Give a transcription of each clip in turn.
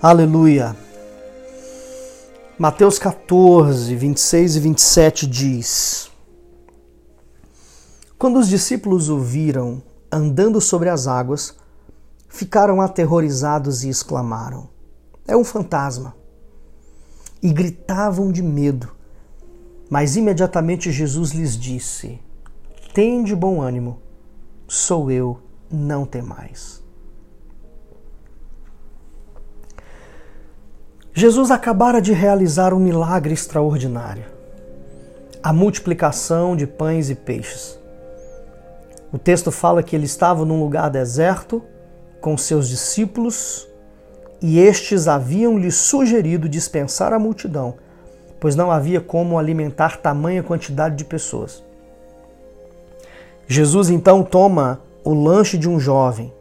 Aleluia. Mateus 14, 26 e 27 diz: Quando os discípulos o viram andando sobre as águas, ficaram aterrorizados e exclamaram: É um fantasma! E gritavam de medo. Mas imediatamente Jesus lhes disse: Tende bom ânimo, sou eu, não temais. Jesus acabara de realizar um milagre extraordinário: a multiplicação de pães e peixes. O texto fala que ele estava num lugar deserto com seus discípulos e estes haviam lhe sugerido dispensar a multidão, pois não havia como alimentar tamanha quantidade de pessoas. Jesus então toma o lanche de um jovem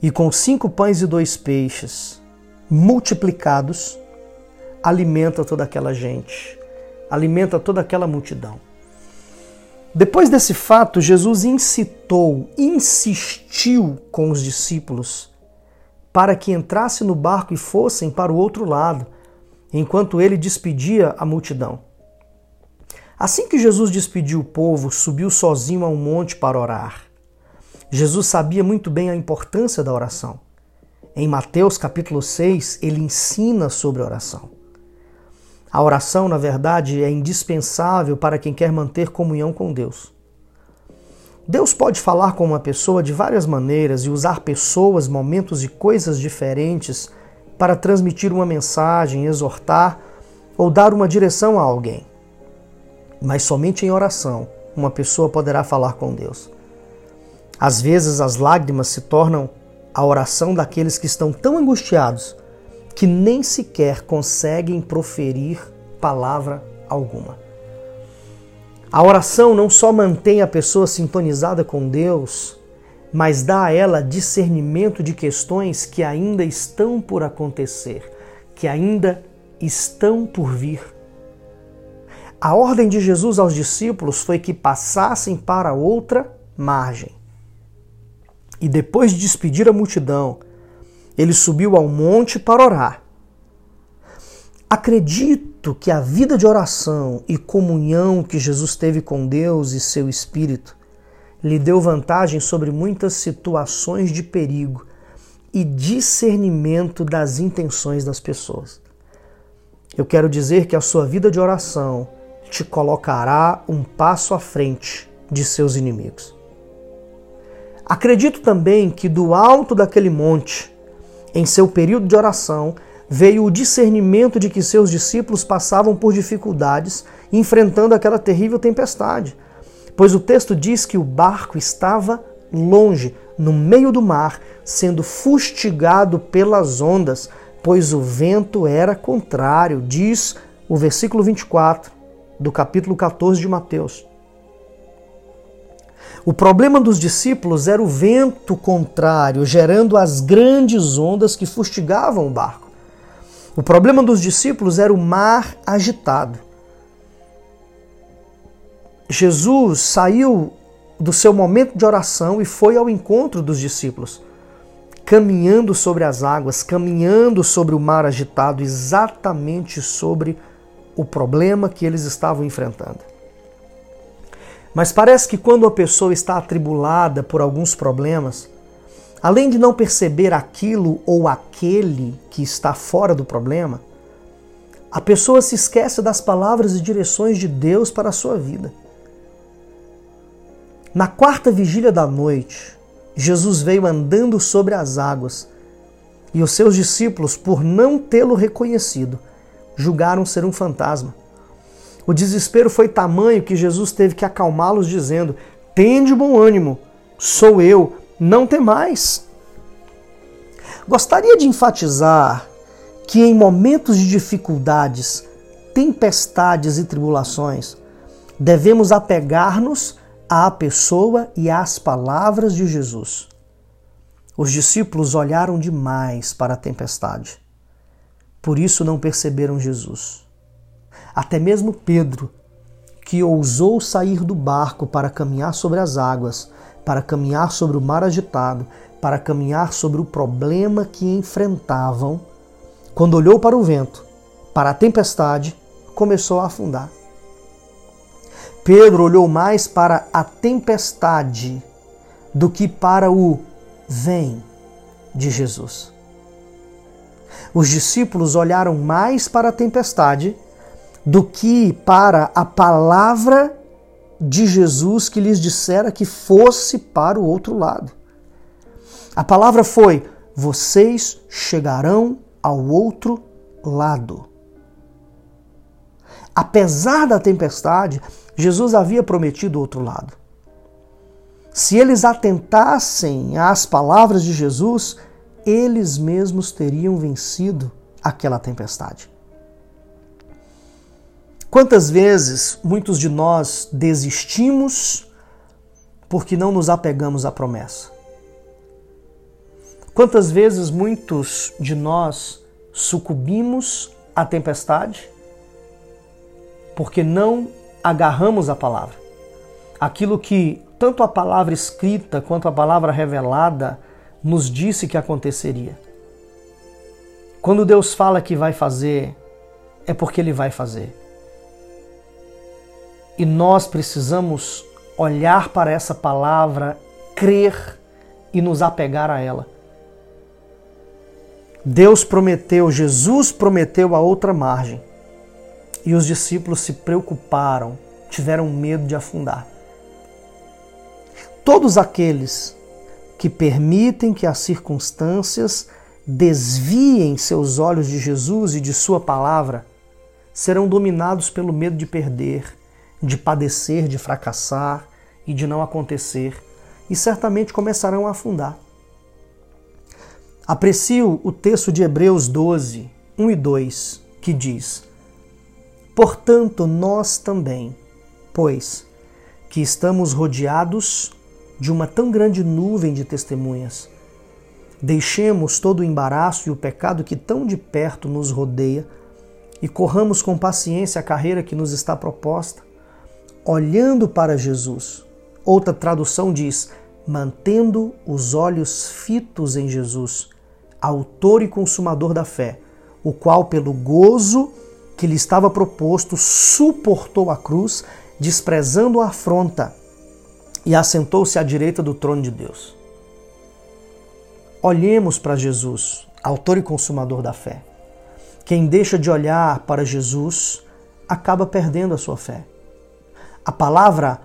e, com cinco pães e dois peixes, multiplicados, alimenta toda aquela gente, alimenta toda aquela multidão. Depois desse fato, Jesus incitou, insistiu com os discípulos para que entrasse no barco e fossem para o outro lado, enquanto ele despedia a multidão. Assim que Jesus despediu o povo, subiu sozinho a um monte para orar. Jesus sabia muito bem a importância da oração. Em Mateus capítulo 6, ele ensina sobre oração. A oração, na verdade, é indispensável para quem quer manter comunhão com Deus. Deus pode falar com uma pessoa de várias maneiras e usar pessoas, momentos e coisas diferentes para transmitir uma mensagem, exortar ou dar uma direção a alguém. Mas somente em oração uma pessoa poderá falar com Deus. Às vezes as lágrimas se tornam a oração daqueles que estão tão angustiados que nem sequer conseguem proferir palavra alguma. A oração não só mantém a pessoa sintonizada com Deus, mas dá a ela discernimento de questões que ainda estão por acontecer, que ainda estão por vir. A ordem de Jesus aos discípulos foi que passassem para outra margem. E depois de despedir a multidão, ele subiu ao monte para orar. Acredito que a vida de oração e comunhão que Jesus teve com Deus e seu Espírito lhe deu vantagem sobre muitas situações de perigo e discernimento das intenções das pessoas. Eu quero dizer que a sua vida de oração te colocará um passo à frente de seus inimigos. Acredito também que do alto daquele monte, em seu período de oração, veio o discernimento de que seus discípulos passavam por dificuldades enfrentando aquela terrível tempestade. Pois o texto diz que o barco estava longe, no meio do mar, sendo fustigado pelas ondas, pois o vento era contrário, diz o versículo 24 do capítulo 14 de Mateus. O problema dos discípulos era o vento contrário, gerando as grandes ondas que fustigavam o barco. O problema dos discípulos era o mar agitado. Jesus saiu do seu momento de oração e foi ao encontro dos discípulos, caminhando sobre as águas, caminhando sobre o mar agitado, exatamente sobre o problema que eles estavam enfrentando. Mas parece que quando a pessoa está atribulada por alguns problemas, além de não perceber aquilo ou aquele que está fora do problema, a pessoa se esquece das palavras e direções de Deus para a sua vida. Na quarta vigília da noite, Jesus veio andando sobre as águas e os seus discípulos, por não tê-lo reconhecido, julgaram ser um fantasma. O desespero foi tamanho que Jesus teve que acalmá-los, dizendo: Tende bom ânimo, sou eu, não temais. Gostaria de enfatizar que em momentos de dificuldades, tempestades e tribulações, devemos apegar-nos à pessoa e às palavras de Jesus. Os discípulos olharam demais para a tempestade. Por isso não perceberam Jesus. Até mesmo Pedro, que ousou sair do barco para caminhar sobre as águas, para caminhar sobre o mar agitado, para caminhar sobre o problema que enfrentavam, quando olhou para o vento, para a tempestade, começou a afundar. Pedro olhou mais para a tempestade do que para o vem de Jesus. Os discípulos olharam mais para a tempestade do que para a palavra de Jesus que lhes dissera que fosse para o outro lado. A palavra foi: vocês chegarão ao outro lado. Apesar da tempestade, Jesus havia prometido o outro lado. Se eles atentassem às palavras de Jesus, eles mesmos teriam vencido aquela tempestade. Quantas vezes muitos de nós desistimos porque não nos apegamos à promessa? Quantas vezes muitos de nós sucumbimos à tempestade porque não agarramos a palavra? Aquilo que tanto a palavra escrita quanto a palavra revelada nos disse que aconteceria. Quando Deus fala que vai fazer, é porque Ele vai fazer. E nós precisamos olhar para essa palavra, crer e nos apegar a ela. Deus prometeu, Jesus prometeu a outra margem. E os discípulos se preocuparam, tiveram medo de afundar. Todos aqueles que permitem que as circunstâncias desviem seus olhos de Jesus e de Sua palavra serão dominados pelo medo de perder, de padecer, de fracassar e de não acontecer, e certamente começarão a afundar. Aprecio o texto de Hebreus 12, 1 e 2, que diz: Portanto, nós também, pois que estamos rodeados de uma tão grande nuvem de testemunhas, deixemos todo o embaraço e o pecado que tão de perto nos rodeia e corramos com paciência a carreira que nos está proposta, olhando para Jesus. Outra tradução diz: mantendo os olhos fitos em Jesus, autor e consumador da fé, o qual, pelo gozo que lhe estava proposto, suportou a cruz, desprezando a afronta, e assentou-se à direita do trono de Deus. Olhemos para Jesus, autor e consumador da fé. Quem deixa de olhar para Jesus acaba perdendo a sua fé. A palavra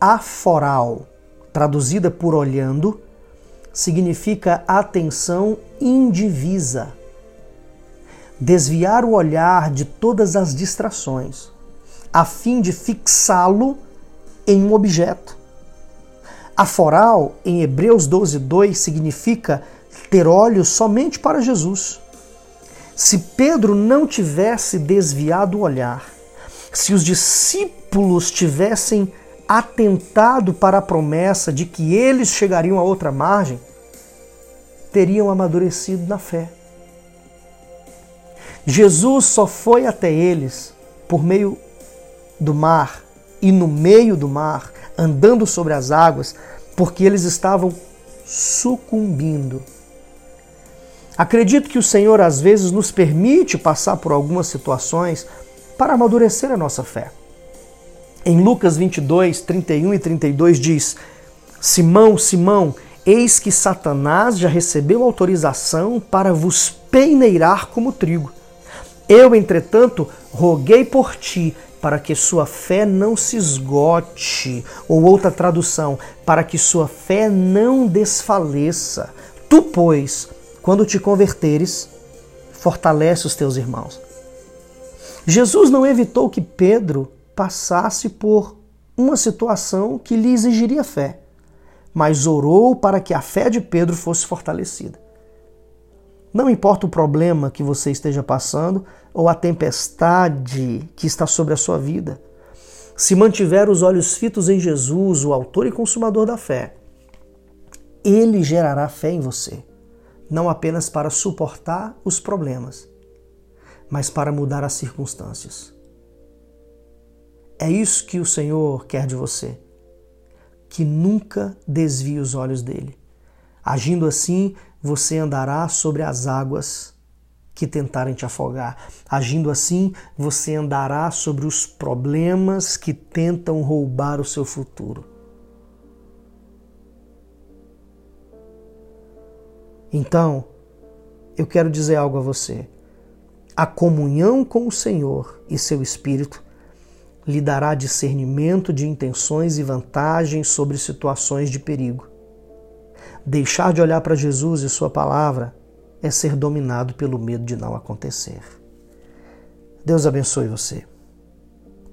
aforal, traduzida por olhando, significa atenção indivisa. Desviar o olhar de todas as distrações, a fim de fixá-lo em um objeto. Aforal, em Hebreus 12, 2, significa ter olhos somente para Jesus. Se Pedro não tivesse desviado o olhar, se os discípulos tivessem atentado para a promessa de que eles chegariam a outra margem, teriam amadurecido na fé. Jesus só foi até eles por meio do mar e no meio do mar, andando sobre as águas, porque eles estavam sucumbindo. Acredito que o Senhor às vezes nos permite passar por algumas situações para amadurecer a nossa fé. Em Lucas 22, 31 e 32 diz: Simão, Simão, eis que Satanás já recebeu autorização para vos peneirar como trigo. Eu, entretanto, roguei por ti para que sua fé não se esgote, ou outra tradução, para que sua fé não desfaleça. Tu, pois, quando te converteres, fortalece os teus irmãos. Jesus não evitou que Pedro passasse por uma situação que lhe exigiria fé, mas orou para que a fé de Pedro fosse fortalecida. Não importa o problema que você esteja passando ou a tempestade que está sobre a sua vida, se mantiver os olhos fitos em Jesus, o Autor e Consumador da fé, Ele gerará fé em você, não apenas para suportar os problemas, mas para mudar as circunstâncias. É isso que o Senhor quer de você. Que nunca desvie os olhos dele. Agindo assim, você andará sobre as águas que tentarem te afogar. Agindo assim, você andará sobre os problemas que tentam roubar o seu futuro. Então, eu quero dizer algo a você. A comunhão com o Senhor e seu Espírito lhe dará discernimento de intenções e vantagens sobre situações de perigo. Deixar de olhar para Jesus e Sua palavra é ser dominado pelo medo de não acontecer. Deus abençoe você.